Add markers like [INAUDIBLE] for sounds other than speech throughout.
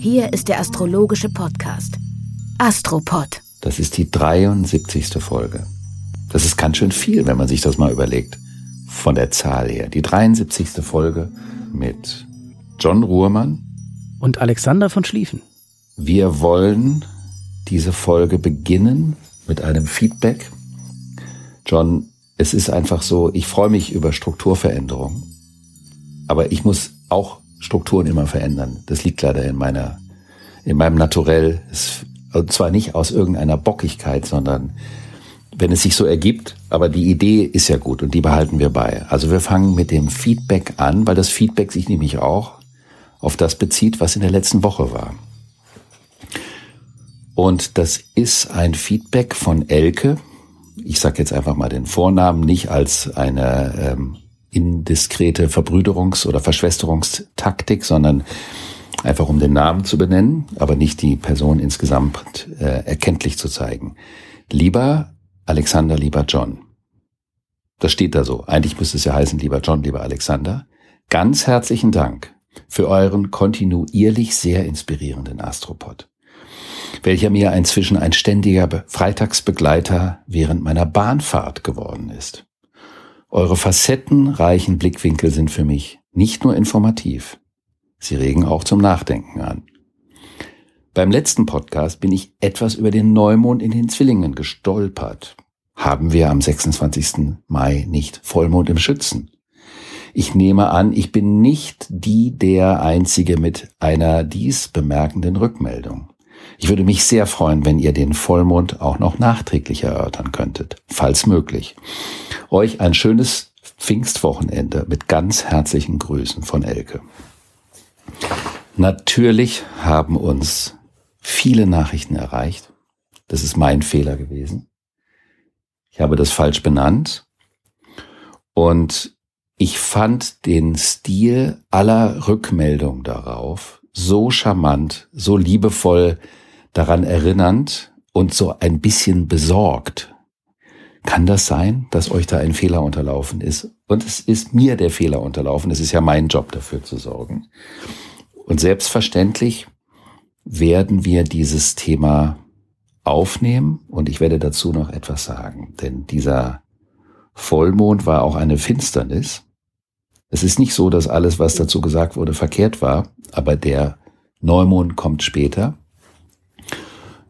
Hier ist der astrologische Podcast Astropod. Das ist die 73. Folge. Das ist ganz schön viel, wenn man sich das mal überlegt. Von der Zahl her. Die 73. Folge mit John Ruhrmann und Alexander von Schlieffen. Wir wollen diese Folge beginnen mit einem Feedback. John, es ist einfach so, ich freue mich über Strukturveränderungen, aber ich muss auch Strukturen immer verändern. Das liegt leider in meiner, in meinem Naturell. Und zwar nicht aus irgendeiner Bockigkeit, sondern wenn es sich so ergibt, aber die Idee ist ja gut und die behalten wir bei. Also wir fangen mit dem Feedback an, weil das Feedback sich nämlich auch auf das bezieht, was in der letzten Woche war. Und das ist ein Feedback von Elke. Ich sage jetzt einfach mal den Vornamen nicht als eine ähm, indiskrete Verbrüderungs- oder Verschwesterungstaktik, sondern einfach um den Namen zu benennen, aber nicht die Person insgesamt äh, erkenntlich zu zeigen. Lieber Alexander, lieber John. Das steht da so. Eigentlich müsste es ja heißen, lieber John, lieber Alexander. Ganz herzlichen Dank für euren kontinuierlich sehr inspirierenden Astropod, welcher mir inzwischen ein ständiger Freitagsbegleiter während meiner Bahnfahrt geworden ist. Eure facettenreichen Blickwinkel sind für mich nicht nur informativ, sie regen auch zum Nachdenken an. Beim letzten Podcast bin ich etwas über den Neumond in den Zwillingen gestolpert. Haben wir am 26. Mai nicht Vollmond im Schützen? Ich nehme an, ich bin nicht die der Einzige mit einer dies bemerkenden Rückmeldung. Ich würde mich sehr freuen, wenn ihr den Vollmond auch noch nachträglich erörtern könntet, falls möglich. Euch ein schönes Pfingstwochenende mit ganz herzlichen Grüßen von Elke. Natürlich haben uns viele Nachrichten erreicht. Das ist mein Fehler gewesen. Ich habe das falsch benannt. Und ich fand den Stil aller Rückmeldung darauf so charmant, so liebevoll daran erinnernd und so ein bisschen besorgt. Kann das sein, dass euch da ein Fehler unterlaufen ist? Und es ist mir der Fehler unterlaufen. Es ist ja mein Job dafür zu sorgen. Und selbstverständlich werden wir dieses Thema aufnehmen und ich werde dazu noch etwas sagen. Denn dieser Vollmond war auch eine Finsternis. Es ist nicht so, dass alles, was dazu gesagt wurde, verkehrt war, aber der Neumond kommt später.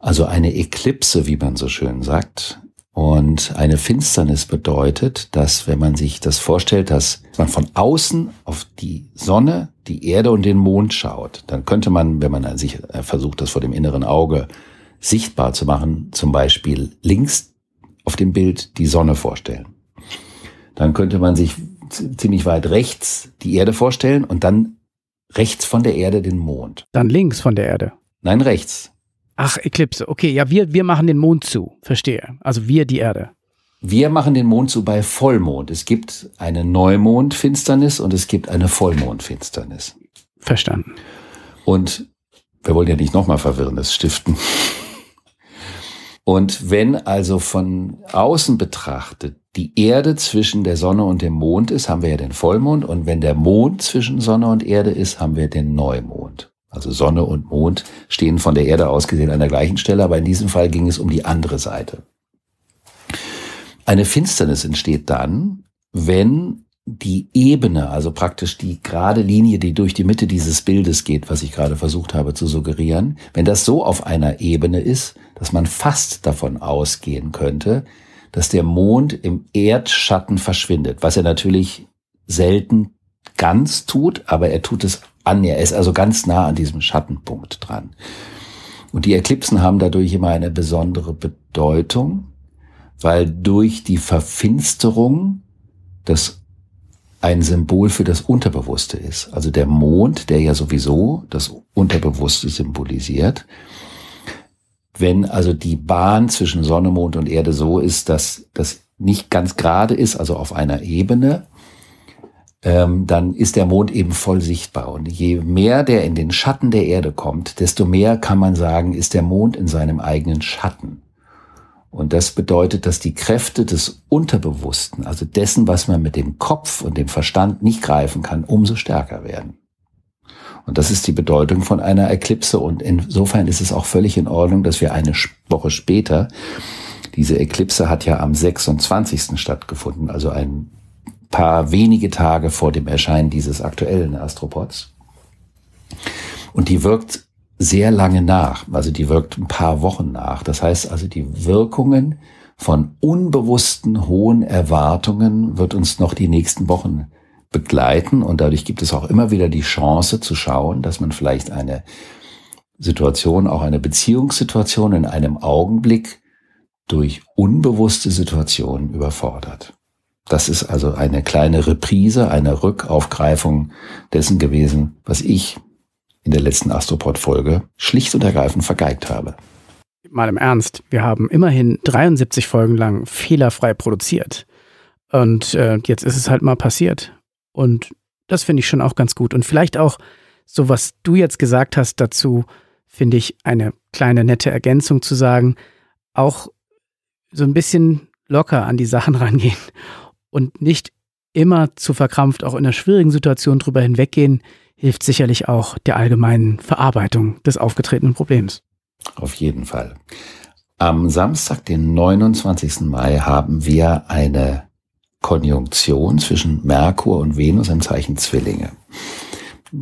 Also eine Eklipse, wie man so schön sagt. Und eine Finsternis bedeutet, dass wenn man sich das vorstellt, dass man von außen auf die Sonne, die Erde und den Mond schaut, dann könnte man, wenn man sich versucht, das vor dem inneren Auge sichtbar zu machen, zum Beispiel links auf dem Bild die Sonne vorstellen. Dann könnte man sich ziemlich weit rechts die Erde vorstellen und dann rechts von der Erde den Mond. Dann links von der Erde. Nein, rechts. Ach, Eklipse. Okay, ja, wir, wir machen den Mond zu. Verstehe. Also wir die Erde. Wir machen den Mond zu bei Vollmond. Es gibt eine Neumondfinsternis und es gibt eine Vollmondfinsternis. Verstanden. Und wir wollen ja nicht nochmal Verwirrendes stiften. Und wenn also von außen betrachtet die Erde zwischen der Sonne und dem Mond ist, haben wir ja den Vollmond. Und wenn der Mond zwischen Sonne und Erde ist, haben wir den Neumond. Also Sonne und Mond stehen von der Erde aus gesehen an der gleichen Stelle, aber in diesem Fall ging es um die andere Seite. Eine Finsternis entsteht dann, wenn die Ebene, also praktisch die gerade Linie, die durch die Mitte dieses Bildes geht, was ich gerade versucht habe zu suggerieren, wenn das so auf einer Ebene ist, dass man fast davon ausgehen könnte, dass der Mond im Erdschatten verschwindet, was er natürlich selten ganz tut, aber er tut es an. Er ist also ganz nah an diesem Schattenpunkt dran. Und die Eklipsen haben dadurch immer eine besondere Bedeutung, weil durch die Verfinsterung das ein Symbol für das Unterbewusste ist. Also der Mond, der ja sowieso das Unterbewusste symbolisiert. Wenn also die Bahn zwischen Sonne, Mond und Erde so ist, dass das nicht ganz gerade ist, also auf einer Ebene, ähm, dann ist der Mond eben voll sichtbar. Und je mehr der in den Schatten der Erde kommt, desto mehr kann man sagen, ist der Mond in seinem eigenen Schatten. Und das bedeutet, dass die Kräfte des Unterbewussten, also dessen, was man mit dem Kopf und dem Verstand nicht greifen kann, umso stärker werden. Und das ist die Bedeutung von einer Eklipse. Und insofern ist es auch völlig in Ordnung, dass wir eine Woche später, diese Eklipse hat ja am 26. stattgefunden, also ein paar wenige Tage vor dem Erscheinen dieses aktuellen Astropods. Und die wirkt sehr lange nach, also die wirkt ein paar Wochen nach. Das heißt also, die Wirkungen von unbewussten hohen Erwartungen wird uns noch die nächsten Wochen begleiten und dadurch gibt es auch immer wieder die Chance zu schauen, dass man vielleicht eine Situation, auch eine Beziehungssituation in einem Augenblick durch unbewusste Situationen überfordert. Das ist also eine kleine Reprise, eine Rückaufgreifung dessen gewesen, was ich in der letzten Astropod-Folge schlicht und ergreifend vergeigt habe. Mal im Ernst, wir haben immerhin 73 Folgen lang fehlerfrei produziert. Und äh, jetzt ist es halt mal passiert. Und das finde ich schon auch ganz gut. Und vielleicht auch so, was du jetzt gesagt hast dazu, finde ich eine kleine nette Ergänzung zu sagen, auch so ein bisschen locker an die Sachen [LAUGHS] rangehen und nicht immer zu verkrampft auch in einer schwierigen Situation drüber hinweggehen, hilft sicherlich auch der allgemeinen Verarbeitung des aufgetretenen Problems. Auf jeden Fall. Am Samstag, den 29. Mai, haben wir eine Konjunktion zwischen Merkur und Venus im Zeichen Zwillinge.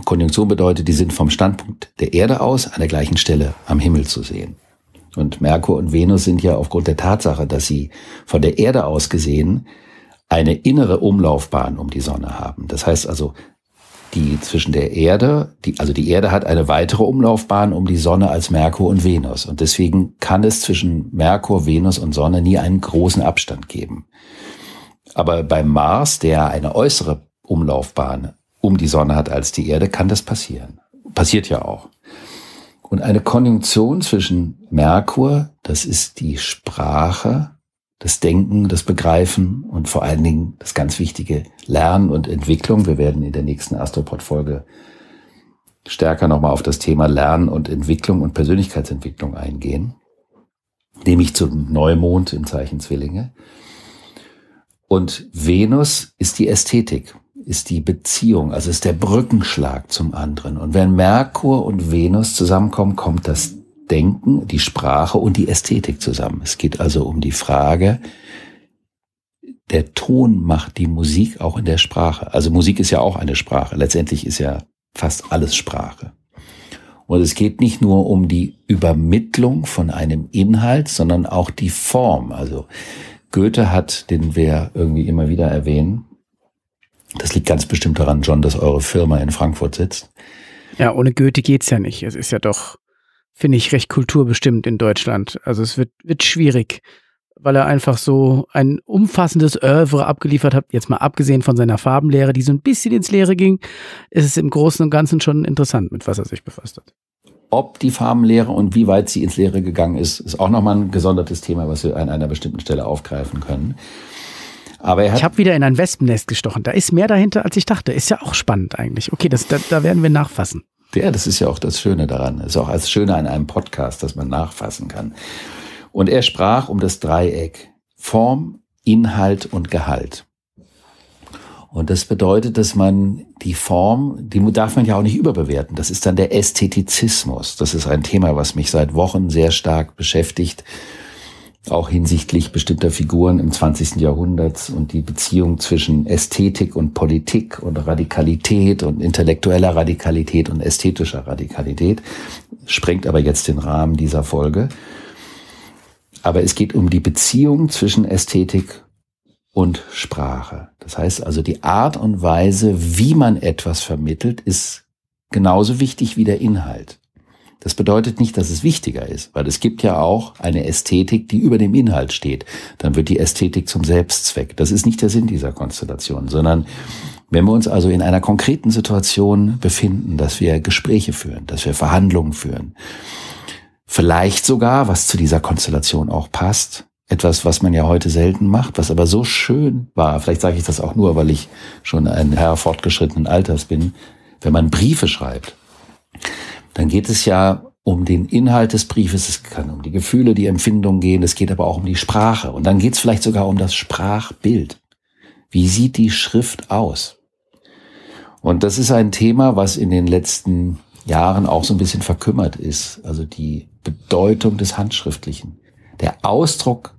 Konjunktion bedeutet, die sind vom Standpunkt der Erde aus an der gleichen Stelle am Himmel zu sehen. Und Merkur und Venus sind ja aufgrund der Tatsache, dass sie von der Erde aus gesehen eine innere Umlaufbahn um die Sonne haben. Das heißt also, die zwischen der Erde, die, also die Erde hat eine weitere Umlaufbahn um die Sonne als Merkur und Venus. Und deswegen kann es zwischen Merkur, Venus und Sonne nie einen großen Abstand geben. Aber beim Mars, der eine äußere Umlaufbahn um die Sonne hat als die Erde, kann das passieren. Passiert ja auch. Und eine Konjunktion zwischen Merkur, das ist die Sprache, das Denken, das Begreifen und vor allen Dingen das ganz wichtige Lernen und Entwicklung. Wir werden in der nächsten Astropod-Folge stärker nochmal auf das Thema Lernen und Entwicklung und Persönlichkeitsentwicklung eingehen, nämlich zum Neumond im Zeichen Zwillinge. Und Venus ist die Ästhetik, ist die Beziehung, also ist der Brückenschlag zum anderen. Und wenn Merkur und Venus zusammenkommen, kommt das Denken, die Sprache und die Ästhetik zusammen. Es geht also um die Frage, der Ton macht die Musik auch in der Sprache. Also Musik ist ja auch eine Sprache. Letztendlich ist ja fast alles Sprache. Und es geht nicht nur um die Übermittlung von einem Inhalt, sondern auch die Form. Also Goethe hat, den wir irgendwie immer wieder erwähnen, das liegt ganz bestimmt daran, John, dass eure Firma in Frankfurt sitzt. Ja, ohne Goethe geht's ja nicht. Es ist ja doch finde ich, recht kulturbestimmt in Deutschland. Also es wird, wird schwierig, weil er einfach so ein umfassendes Oeuvre abgeliefert hat, jetzt mal abgesehen von seiner Farbenlehre, die so ein bisschen ins Leere ging, ist es im Großen und Ganzen schon interessant, mit was er sich befasst hat. Ob die Farbenlehre und wie weit sie ins Leere gegangen ist, ist auch nochmal ein gesondertes Thema, was wir an einer bestimmten Stelle aufgreifen können. Aber er hat ich habe wieder in ein Wespennest gestochen. Da ist mehr dahinter, als ich dachte. Ist ja auch spannend eigentlich. Okay, das, da, da werden wir nachfassen. Ja, das ist ja auch das Schöne daran. Das ist auch das Schöne an einem Podcast, dass man nachfassen kann. Und er sprach um das Dreieck Form, Inhalt und Gehalt. Und das bedeutet, dass man die Form, die darf man ja auch nicht überbewerten. Das ist dann der Ästhetizismus. Das ist ein Thema, was mich seit Wochen sehr stark beschäftigt auch hinsichtlich bestimmter Figuren im 20. Jahrhundert und die Beziehung zwischen Ästhetik und Politik und Radikalität und intellektueller Radikalität und ästhetischer Radikalität, sprengt aber jetzt den Rahmen dieser Folge. Aber es geht um die Beziehung zwischen Ästhetik und Sprache. Das heißt also, die Art und Weise, wie man etwas vermittelt, ist genauso wichtig wie der Inhalt. Das bedeutet nicht, dass es wichtiger ist, weil es gibt ja auch eine Ästhetik, die über dem Inhalt steht. Dann wird die Ästhetik zum Selbstzweck. Das ist nicht der Sinn dieser Konstellation, sondern Wenn wir uns also in einer konkreten Situation befinden, dass wir Gespräche führen, dass wir Verhandlungen führen, vielleicht sogar, was zu dieser Konstellation auch passt, etwas, was man ja heute selten macht, was aber so schön war, vielleicht sage ich das auch nur, weil ich schon ein Herr fortgeschrittenen Alters bin, wenn man Briefe schreibt, dann geht es ja um den Inhalt des Briefes, es kann um die Gefühle, die Empfindungen gehen, es geht aber auch um die Sprache und dann geht es vielleicht sogar um das Sprachbild. Wie sieht die Schrift aus? Und das ist ein Thema, was in den letzten Jahren auch so ein bisschen verkümmert ist. Also die Bedeutung des Handschriftlichen. Der Ausdruck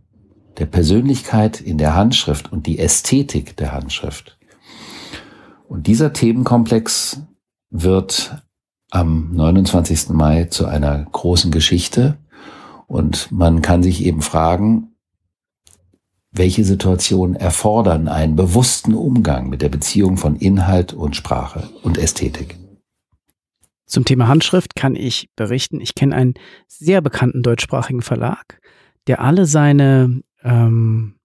der Persönlichkeit in der Handschrift und die Ästhetik der Handschrift. Und dieser Themenkomplex wird am 29. Mai zu einer großen Geschichte und man kann sich eben fragen, welche Situationen erfordern einen bewussten Umgang mit der Beziehung von Inhalt und Sprache und Ästhetik. Zum Thema Handschrift kann ich berichten, ich kenne einen sehr bekannten deutschsprachigen Verlag, der alle seine ähm,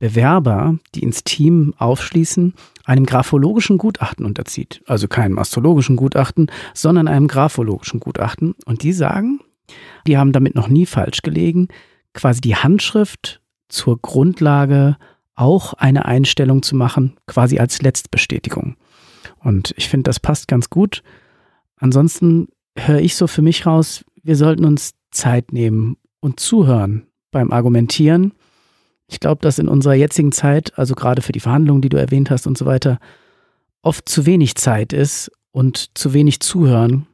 Bewerber, die ins Team aufschließen, einem graphologischen Gutachten unterzieht. Also keinem astrologischen Gutachten, sondern einem graphologischen Gutachten. Und die sagen, die haben damit noch nie falsch gelegen, quasi die Handschrift zur Grundlage auch eine Einstellung zu machen, quasi als Letztbestätigung. Und ich finde, das passt ganz gut. Ansonsten höre ich so für mich raus, wir sollten uns Zeit nehmen und zuhören beim Argumentieren. Ich glaube, dass in unserer jetzigen Zeit, also gerade für die Verhandlungen, die du erwähnt hast und so weiter, oft zu wenig Zeit ist und zu wenig zuhören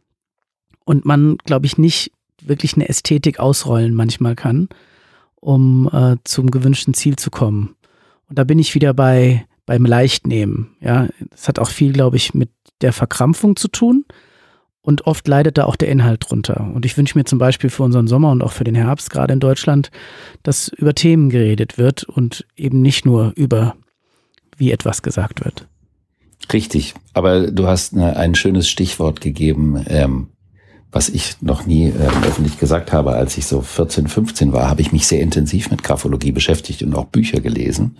und man, glaube ich, nicht wirklich eine Ästhetik ausrollen manchmal kann, um äh, zum gewünschten Ziel zu kommen. Und da bin ich wieder bei beim Leichtnehmen. Ja, das hat auch viel, glaube ich, mit der Verkrampfung zu tun. Und oft leidet da auch der Inhalt drunter. Und ich wünsche mir zum Beispiel für unseren Sommer und auch für den Herbst, gerade in Deutschland, dass über Themen geredet wird und eben nicht nur über, wie etwas gesagt wird. Richtig, aber du hast eine, ein schönes Stichwort gegeben, ähm, was ich noch nie ähm, öffentlich gesagt habe. Als ich so 14, 15 war, habe ich mich sehr intensiv mit Graphologie beschäftigt und auch Bücher gelesen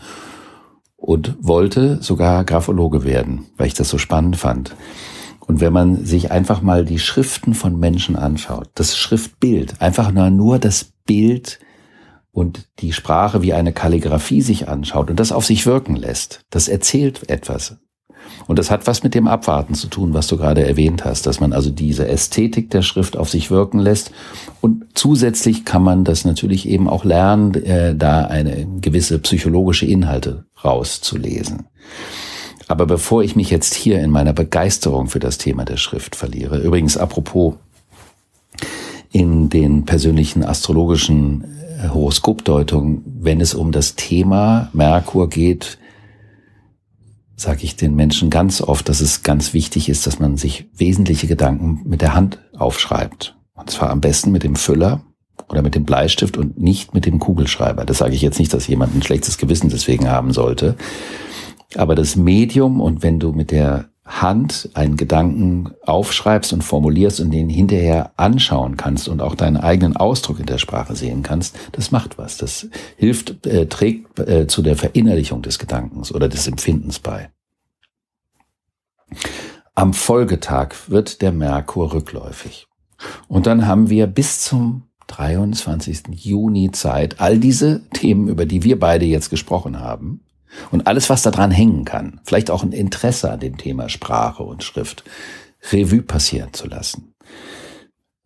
und wollte sogar Graphologe werden, weil ich das so spannend fand. Und wenn man sich einfach mal die Schriften von Menschen anschaut, das Schriftbild, einfach nur, nur das Bild und die Sprache wie eine Kalligraphie sich anschaut und das auf sich wirken lässt, das erzählt etwas. Und das hat was mit dem Abwarten zu tun, was du gerade erwähnt hast, dass man also diese Ästhetik der Schrift auf sich wirken lässt. Und zusätzlich kann man das natürlich eben auch lernen, äh, da eine gewisse psychologische Inhalte rauszulesen. Aber bevor ich mich jetzt hier in meiner Begeisterung für das Thema der Schrift verliere, übrigens apropos in den persönlichen astrologischen äh, Horoskopdeutungen, wenn es um das Thema Merkur geht, sage ich den Menschen ganz oft, dass es ganz wichtig ist, dass man sich wesentliche Gedanken mit der Hand aufschreibt. Und zwar am besten mit dem Füller oder mit dem Bleistift und nicht mit dem Kugelschreiber. Das sage ich jetzt nicht, dass jemand ein schlechtes Gewissen deswegen haben sollte. Aber das Medium und wenn du mit der Hand einen Gedanken aufschreibst und formulierst und den hinterher anschauen kannst und auch deinen eigenen Ausdruck in der Sprache sehen kannst, das macht was. Das hilft, äh, trägt äh, zu der Verinnerlichung des Gedankens oder des Empfindens bei. Am Folgetag wird der Merkur rückläufig. Und dann haben wir bis zum 23. Juni Zeit, all diese Themen, über die wir beide jetzt gesprochen haben, und alles, was daran hängen kann, vielleicht auch ein Interesse an dem Thema Sprache und Schrift, Revue passieren zu lassen.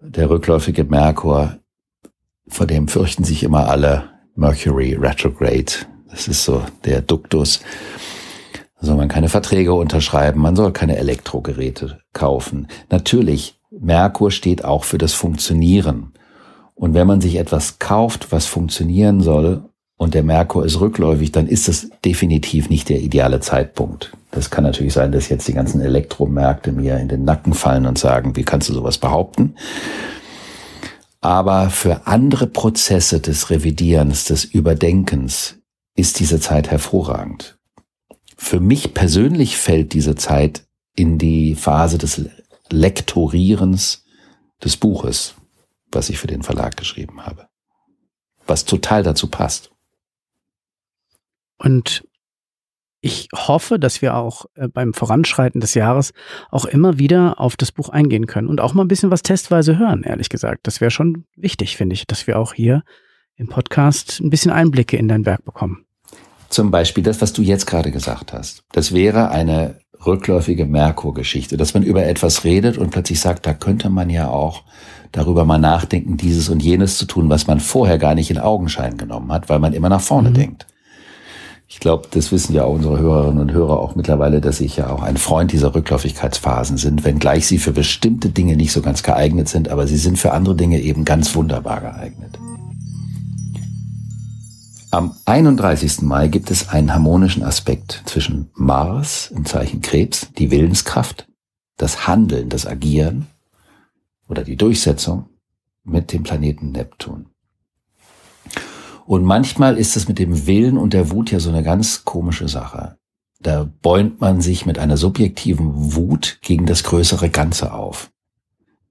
Der rückläufige Merkur, vor dem fürchten sich immer alle Mercury Retrograde. Das ist so der Duktus. Da soll man keine Verträge unterschreiben, man soll keine Elektrogeräte kaufen. Natürlich, Merkur steht auch für das Funktionieren. Und wenn man sich etwas kauft, was funktionieren soll, und der Merkur ist rückläufig, dann ist es definitiv nicht der ideale Zeitpunkt. Das kann natürlich sein, dass jetzt die ganzen Elektromärkte mir in den Nacken fallen und sagen, wie kannst du sowas behaupten? Aber für andere Prozesse des Revidierens, des Überdenkens ist diese Zeit hervorragend. Für mich persönlich fällt diese Zeit in die Phase des Lektorierens des Buches, was ich für den Verlag geschrieben habe. Was total dazu passt. Und ich hoffe, dass wir auch äh, beim Voranschreiten des Jahres auch immer wieder auf das Buch eingehen können und auch mal ein bisschen was testweise hören, ehrlich gesagt. Das wäre schon wichtig, finde ich, dass wir auch hier im Podcast ein bisschen Einblicke in dein Werk bekommen. Zum Beispiel das, was du jetzt gerade gesagt hast. Das wäre eine rückläufige Merkur-Geschichte, dass man über etwas redet und plötzlich sagt, da könnte man ja auch darüber mal nachdenken, dieses und jenes zu tun, was man vorher gar nicht in Augenschein genommen hat, weil man immer nach vorne mhm. denkt. Ich glaube, das wissen ja auch unsere Hörerinnen und Hörer auch mittlerweile, dass ich ja auch ein Freund dieser Rückläufigkeitsphasen sind, wenngleich sie für bestimmte Dinge nicht so ganz geeignet sind, aber sie sind für andere Dinge eben ganz wunderbar geeignet. Am 31. Mai gibt es einen harmonischen Aspekt zwischen Mars im Zeichen Krebs, die Willenskraft, das Handeln, das Agieren oder die Durchsetzung mit dem Planeten Neptun. Und manchmal ist es mit dem Willen und der Wut ja so eine ganz komische Sache. Da bäumt man sich mit einer subjektiven Wut gegen das größere Ganze auf.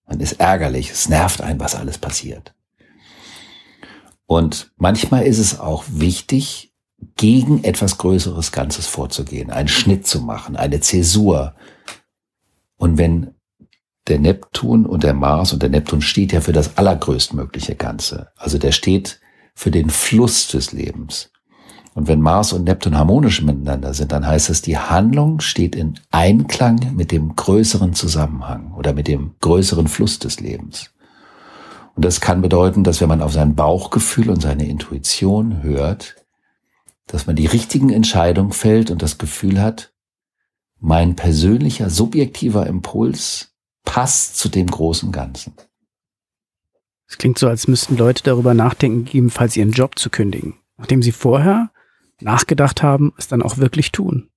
Man ist ärgerlich, es nervt einen, was alles passiert. Und manchmal ist es auch wichtig, gegen etwas größeres Ganzes vorzugehen, einen Schnitt zu machen, eine Zäsur. Und wenn der Neptun und der Mars und der Neptun steht ja für das allergrößtmögliche Ganze. Also der steht für den Fluss des Lebens. Und wenn Mars und Neptun harmonisch miteinander sind, dann heißt es, die Handlung steht in Einklang mit dem größeren Zusammenhang oder mit dem größeren Fluss des Lebens. Und das kann bedeuten, dass wenn man auf sein Bauchgefühl und seine Intuition hört, dass man die richtigen Entscheidungen fällt und das Gefühl hat, mein persönlicher subjektiver Impuls passt zu dem großen Ganzen. Es klingt so, als müssten Leute darüber nachdenken, gegebenenfalls ihren Job zu kündigen, nachdem sie vorher nachgedacht haben, es dann auch wirklich tun.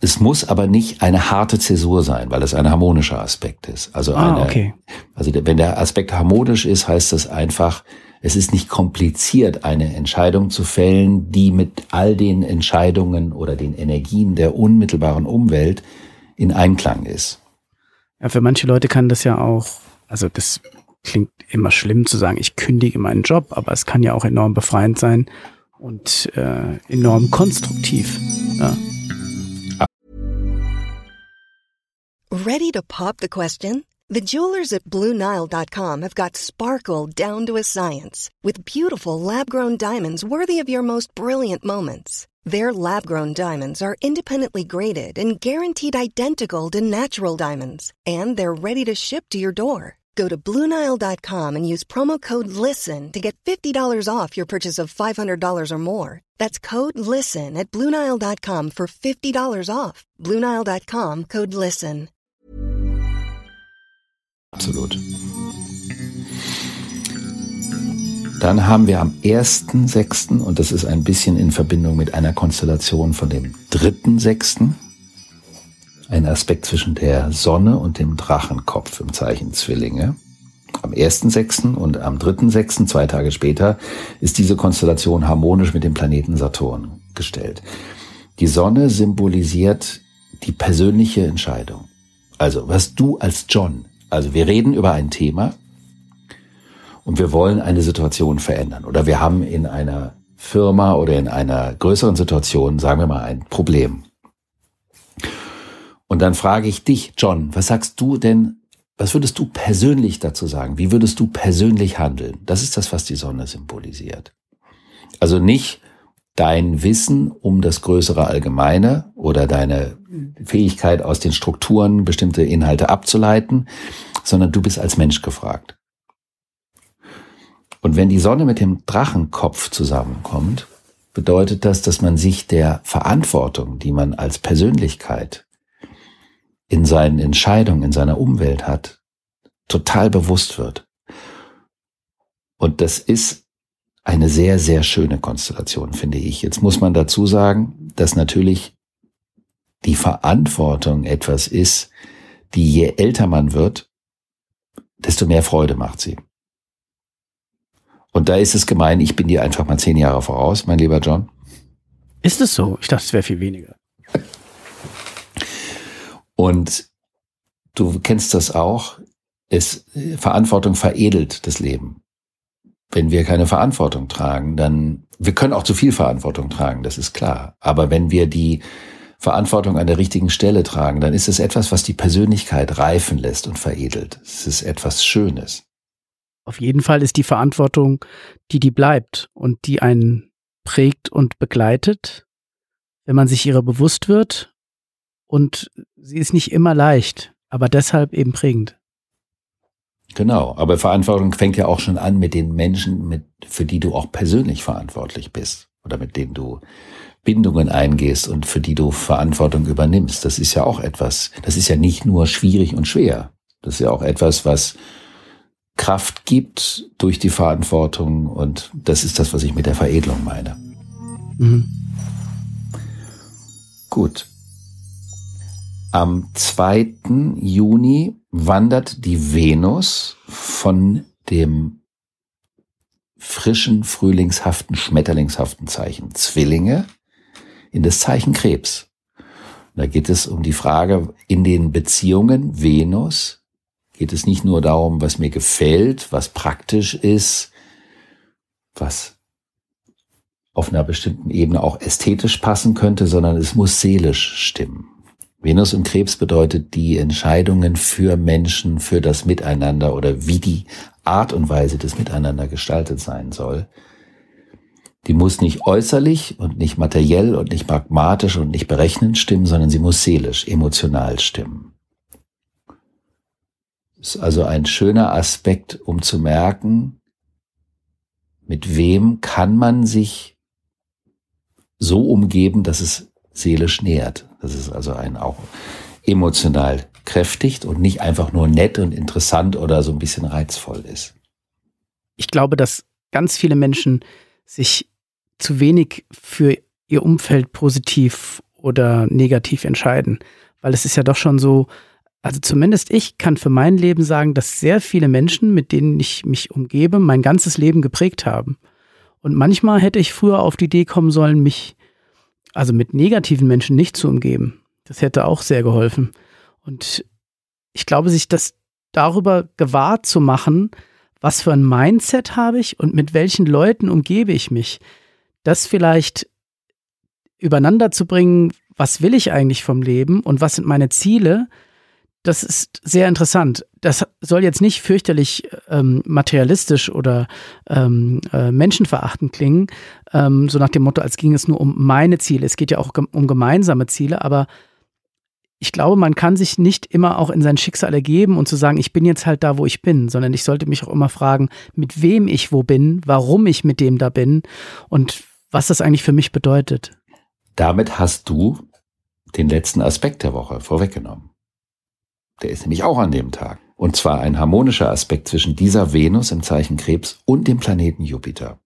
Es muss aber nicht eine harte Zäsur sein, weil es ein harmonischer Aspekt ist. Also ah, eine, okay. also wenn der Aspekt harmonisch ist, heißt das einfach, es ist nicht kompliziert, eine Entscheidung zu fällen, die mit all den Entscheidungen oder den Energien der unmittelbaren Umwelt in Einklang ist. Ja, für manche Leute kann das ja auch, also das klingt immer schlimm zu sagen, ich kündige meinen Job, aber es kann ja auch enorm befreiend sein und äh, enorm konstruktiv. Ja. Ready to pop the question? The jewelers at BlueNile.com have got sparkle down to a science with beautiful lab-grown diamonds worthy of your most brilliant moments. Their lab-grown diamonds are independently graded and guaranteed identical to natural diamonds, and they're ready to ship to your door. Go to Bluenile.com and use promo code LISTEN to get $50 off your purchase of $500 or more. That's code LISTEN at Bluenile.com for $50 off. Bluenile.com code LISTEN. Absolut. Dann haben wir am 1.6., und das ist ein bisschen in Verbindung mit einer Konstellation von dem 3.6., ein Aspekt zwischen der Sonne und dem Drachenkopf im Zeichen Zwillinge. Am 1.6. und am 3.6., zwei Tage später, ist diese Konstellation harmonisch mit dem Planeten Saturn gestellt. Die Sonne symbolisiert die persönliche Entscheidung. Also was du als John, also wir reden über ein Thema und wir wollen eine Situation verändern oder wir haben in einer Firma oder in einer größeren Situation, sagen wir mal, ein Problem. Und dann frage ich dich, John, was sagst du denn, was würdest du persönlich dazu sagen? Wie würdest du persönlich handeln? Das ist das, was die Sonne symbolisiert. Also nicht dein Wissen um das größere Allgemeine oder deine Fähigkeit aus den Strukturen bestimmte Inhalte abzuleiten, sondern du bist als Mensch gefragt. Und wenn die Sonne mit dem Drachenkopf zusammenkommt, bedeutet das, dass man sich der Verantwortung, die man als Persönlichkeit in seinen Entscheidungen, in seiner Umwelt hat, total bewusst wird. Und das ist eine sehr, sehr schöne Konstellation, finde ich. Jetzt muss man dazu sagen, dass natürlich die Verantwortung etwas ist, die je älter man wird, desto mehr Freude macht sie. Und da ist es gemein, ich bin dir einfach mal zehn Jahre voraus, mein lieber John. Ist es so? Ich dachte, es wäre viel weniger. Und du kennst das auch. Es, Verantwortung veredelt das Leben. Wenn wir keine Verantwortung tragen, dann wir können auch zu viel Verantwortung tragen, das ist klar. Aber wenn wir die Verantwortung an der richtigen Stelle tragen, dann ist es etwas, was die Persönlichkeit reifen lässt und veredelt. Es ist etwas Schönes. Auf jeden Fall ist die Verantwortung, die die bleibt und die einen prägt und begleitet, wenn man sich ihrer bewusst wird. Und sie ist nicht immer leicht, aber deshalb eben prägend. Genau, aber Verantwortung fängt ja auch schon an mit den Menschen, mit, für die du auch persönlich verantwortlich bist oder mit denen du Bindungen eingehst und für die du Verantwortung übernimmst. Das ist ja auch etwas, das ist ja nicht nur schwierig und schwer. Das ist ja auch etwas, was Kraft gibt durch die Verantwortung und das ist das, was ich mit der Veredelung meine. Mhm. Gut. Am 2. Juni wandert die Venus von dem frischen, frühlingshaften, schmetterlingshaften Zeichen Zwillinge in das Zeichen Krebs. da geht es um die Frage in den Beziehungen Venus geht es nicht nur darum, was mir gefällt, was praktisch ist, was auf einer bestimmten Ebene auch ästhetisch passen könnte, sondern es muss seelisch stimmen. Venus im Krebs bedeutet die Entscheidungen für Menschen, für das Miteinander oder wie die Art und Weise des Miteinander gestaltet sein soll. Die muss nicht äußerlich und nicht materiell und nicht pragmatisch und nicht berechnend stimmen, sondern sie muss seelisch, emotional stimmen. Ist also ein schöner Aspekt, um zu merken, mit wem kann man sich so umgeben, dass es seelisch nährt. Das ist also ein auch emotional kräftigt und nicht einfach nur nett und interessant oder so ein bisschen reizvoll ist. Ich glaube, dass ganz viele Menschen sich zu wenig für ihr Umfeld positiv oder negativ entscheiden, weil es ist ja doch schon so, also zumindest ich kann für mein Leben sagen, dass sehr viele Menschen, mit denen ich mich umgebe, mein ganzes Leben geprägt haben. Und manchmal hätte ich früher auf die Idee kommen sollen, mich also mit negativen Menschen nicht zu umgeben. Das hätte auch sehr geholfen. Und ich glaube, sich das darüber gewahrt zu machen, was für ein Mindset habe ich und mit welchen Leuten umgebe ich mich, das vielleicht übereinander zu bringen, was will ich eigentlich vom Leben und was sind meine Ziele, das ist sehr interessant. Das soll jetzt nicht fürchterlich ähm, materialistisch oder ähm, äh, menschenverachtend klingen, ähm, so nach dem Motto, als ging es nur um meine Ziele. Es geht ja auch um gemeinsame Ziele, aber ich glaube, man kann sich nicht immer auch in sein Schicksal ergeben und zu sagen, ich bin jetzt halt da, wo ich bin, sondern ich sollte mich auch immer fragen, mit wem ich wo bin, warum ich mit dem da bin und was das eigentlich für mich bedeutet. Damit hast du den letzten Aspekt der Woche vorweggenommen. Der ist nämlich auch an dem Tag. Und zwar ein harmonischer Aspekt zwischen dieser Venus im Zeichen Krebs und dem Planeten Jupiter.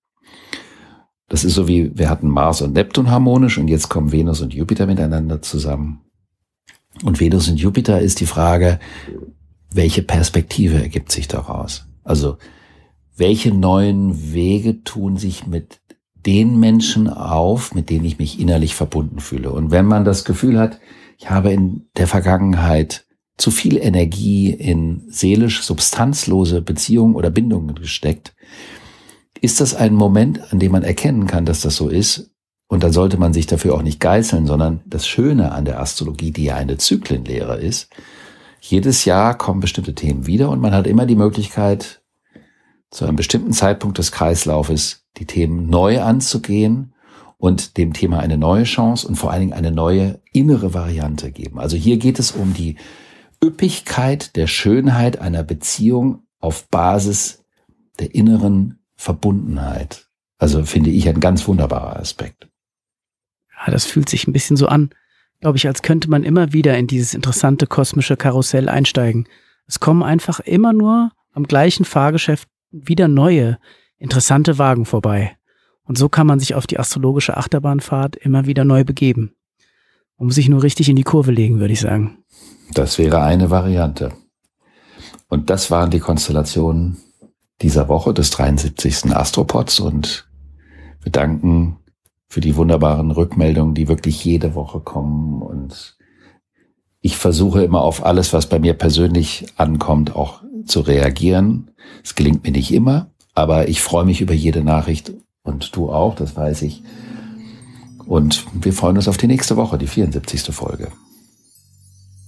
Das ist so wie, wir hatten Mars und Neptun harmonisch und jetzt kommen Venus und Jupiter miteinander zusammen. Und Venus und Jupiter ist die Frage, welche Perspektive ergibt sich daraus? Also, welche neuen Wege tun sich mit den Menschen auf, mit denen ich mich innerlich verbunden fühle? Und wenn man das Gefühl hat, ich habe in der Vergangenheit zu viel Energie in seelisch substanzlose Beziehungen oder Bindungen gesteckt, ist das ein Moment, an dem man erkennen kann, dass das so ist. Und dann sollte man sich dafür auch nicht geißeln, sondern das Schöne an der Astrologie, die ja eine Zyklenlehre ist, jedes Jahr kommen bestimmte Themen wieder und man hat immer die Möglichkeit, zu einem bestimmten Zeitpunkt des Kreislaufes die Themen neu anzugehen und dem Thema eine neue Chance und vor allen Dingen eine neue innere Variante geben. Also hier geht es um die Üppigkeit der Schönheit einer Beziehung auf Basis der inneren Verbundenheit. Also finde ich ein ganz wunderbarer Aspekt. Ja, das fühlt sich ein bisschen so an, glaube ich, als könnte man immer wieder in dieses interessante kosmische Karussell einsteigen. Es kommen einfach immer nur am gleichen Fahrgeschäft wieder neue, interessante Wagen vorbei. Und so kann man sich auf die astrologische Achterbahnfahrt immer wieder neu begeben. Man muss sich nur richtig in die Kurve legen, würde ich sagen. Das wäre eine Variante. Und das waren die Konstellationen dieser Woche des 73. Astropods und wir danken für die wunderbaren Rückmeldungen, die wirklich jede Woche kommen und ich versuche immer auf alles, was bei mir persönlich ankommt, auch zu reagieren. Es gelingt mir nicht immer, aber ich freue mich über jede Nachricht Und du auch, das weiß ich. Und wir freuen uns auf die nächste Woche, die 74. Folge.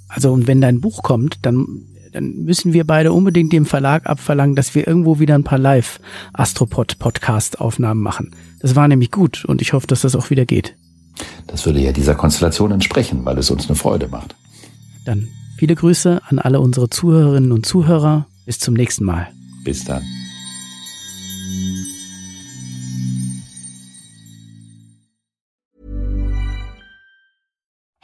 Also, und wenn dein Buch kommt, dann, dann müssen wir beide unbedingt dem Verlag abverlangen, dass wir irgendwo wieder ein paar Live-Astropod-Podcast-Aufnahmen machen. Das war nämlich gut und ich hoffe, dass das auch wieder geht. Das würde ja dieser Konstellation entsprechen, weil es uns eine Freude macht. Dann viele Grüße an alle unsere Zuhörerinnen und Zuhörer. Bis zum nächsten Mal. Bis dann.